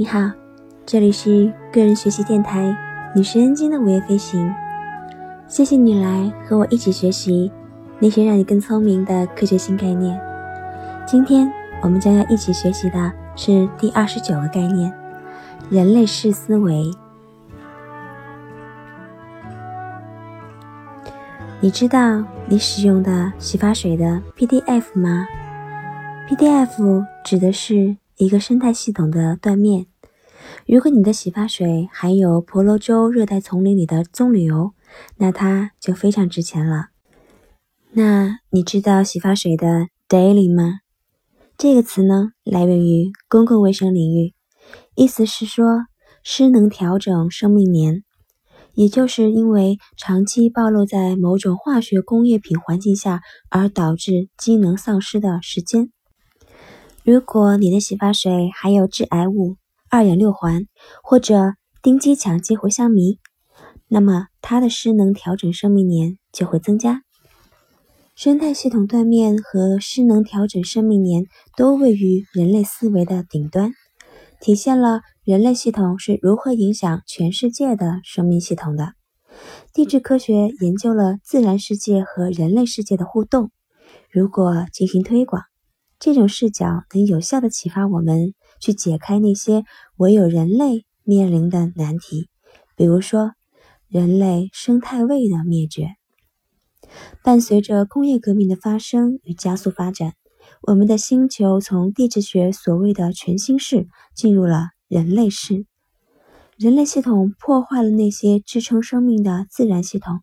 你好，这里是个人学习电台女神恩经的午夜飞行。谢谢你来和我一起学习那些让你更聪明的科学新概念。今天我们将要一起学习的是第二十九个概念——人类式思维。你知道你使用的洗发水的 PDF 吗？PDF 指的是一个生态系统的断面。如果你的洗发水含有婆罗洲热带丛林里的棕榈油，那它就非常值钱了。那你知道洗发水的 daily 吗？这个词呢，来源于公共卫生领域，意思是说失能调整生命年，也就是因为长期暴露在某种化学工业品环境下而导致机能丧失的时间。如果你的洗发水含有致癌物，二氧六环或者丁基羟基活香醚，那么它的失能调整生命年就会增加。生态系统断面和失能调整生命年都位于人类思维的顶端，体现了人类系统是如何影响全世界的生命系统的。地质科学研究了自然世界和人类世界的互动，如果进行推广，这种视角能有效地启发我们。去解开那些唯有人类面临的难题，比如说人类生态位的灭绝。伴随着工业革命的发生与加速发展，我们的星球从地质学所谓的全新世进入了人类世。人类系统破坏了那些支撑生命的自然系统。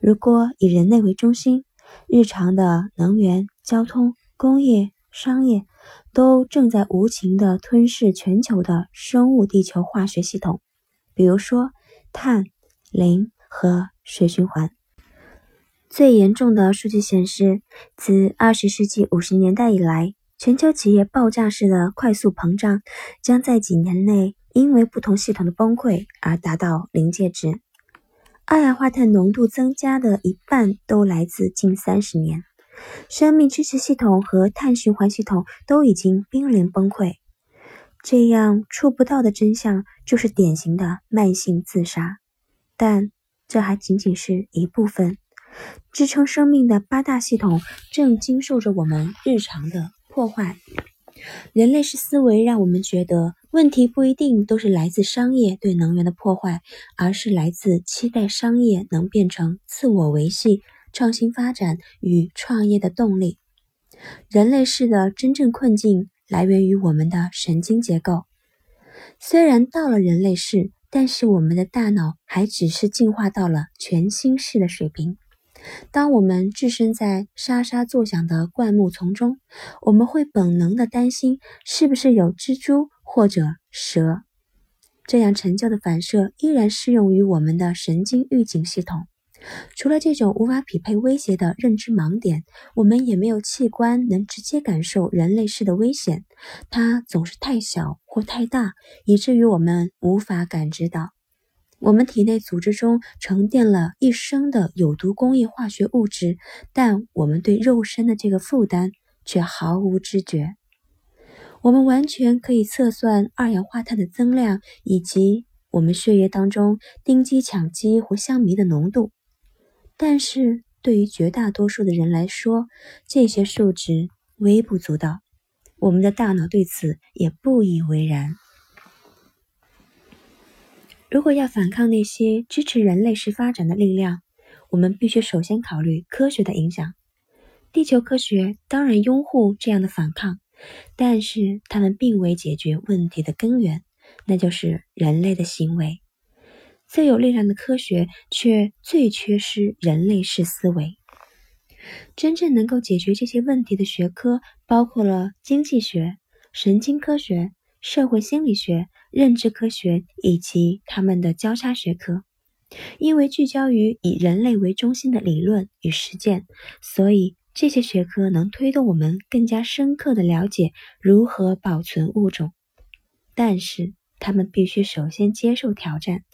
如果以人类为中心，日常的能源、交通、工业。商业都正在无情地吞噬全球的生物地球化学系统，比如说碳、磷和水循环。最严重的数据显示，自二十世纪五十年代以来，全球企业爆炸式的快速膨胀将在几年内因为不同系统的崩溃而达到临界值。二氧化碳浓度增加的一半都来自近三十年。生命支持系统和碳循环系统都已经濒临崩溃，这样触不到的真相就是典型的慢性自杀。但这还仅仅是一部分，支撑生命的八大系统正经受着我们日常的破坏。人类式思维让我们觉得，问题不一定都是来自商业对能源的破坏，而是来自期待商业能变成自我维系。创新发展与创业的动力，人类式的真正困境来源于我们的神经结构。虽然到了人类世，但是我们的大脑还只是进化到了全新世的水平。当我们置身在沙沙作响的灌木丛中，我们会本能的担心是不是有蜘蛛或者蛇。这样陈旧的反射依然适用于我们的神经预警系统。除了这种无法匹配威胁的认知盲点，我们也没有器官能直接感受人类式的危险。它总是太小或太大，以至于我们无法感知到。我们体内组织中沉淀了一生的有毒工业化学物质，但我们对肉身的这个负担却毫无知觉。我们完全可以测算二氧化碳的增量以及我们血液当中丁基羟基或香醚的浓度。但是对于绝大多数的人来说，这些数值微不足道。我们的大脑对此也不以为然。如果要反抗那些支持人类式发展的力量，我们必须首先考虑科学的影响。地球科学当然拥护这样的反抗，但是他们并未解决问题的根源，那就是人类的行为。最有力量的科学，却最缺失人类式思维。真正能够解决这些问题的学科，包括了经济学、神经科学、社会心理学、认知科学以及他们的交叉学科。因为聚焦于以人类为中心的理论与实践，所以这些学科能推动我们更加深刻的了解如何保存物种。但是，他们必须首先接受挑战。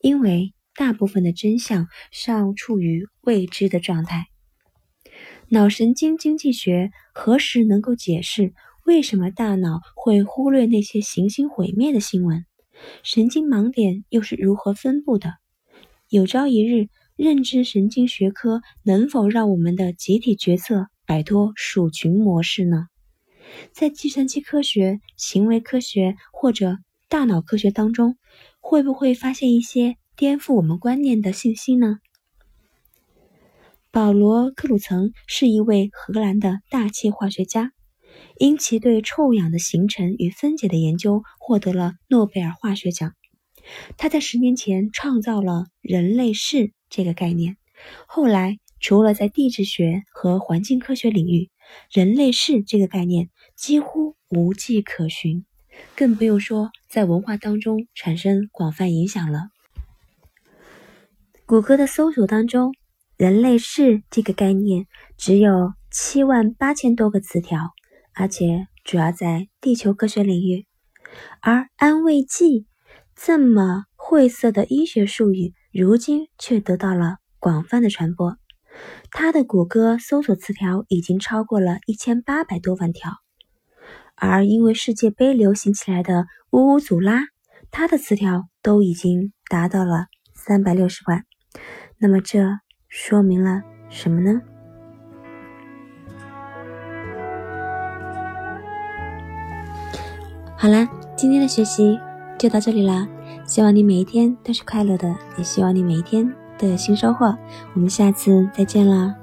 因为大部分的真相尚处于未知的状态。脑神经经济学何时能够解释为什么大脑会忽略那些行星毁灭的新闻？神经盲点又是如何分布的？有朝一日，认知神经学科能否让我们的集体决策摆脱鼠群模式呢？在计算机科学、行为科学或者大脑科学当中，会不会发现一些颠覆我们观念的信息呢？保罗·克鲁曾是一位荷兰的大气化学家，因其对臭氧的形成与分解的研究获得了诺贝尔化学奖。他在十年前创造了“人类世”这个概念，后来除了在地质学和环境科学领域，“人类世”这个概念几乎无迹可寻，更不用说在文化当中产生广泛影响了。谷歌的搜索当中。人类世这个概念只有七万八千多个词条，而且主要在地球科学领域。而安慰剂这么晦涩的医学术语，如今却得到了广泛的传播。它的谷歌搜索词条已经超过了一千八百多万条，而因为世界杯流行起来的乌乌祖拉，它的词条都已经达到了三百六十万。那么这？说明了什么呢？好了，今天的学习就到这里啦。希望你每一天都是快乐的，也希望你每一天都有新收获。我们下次再见啦！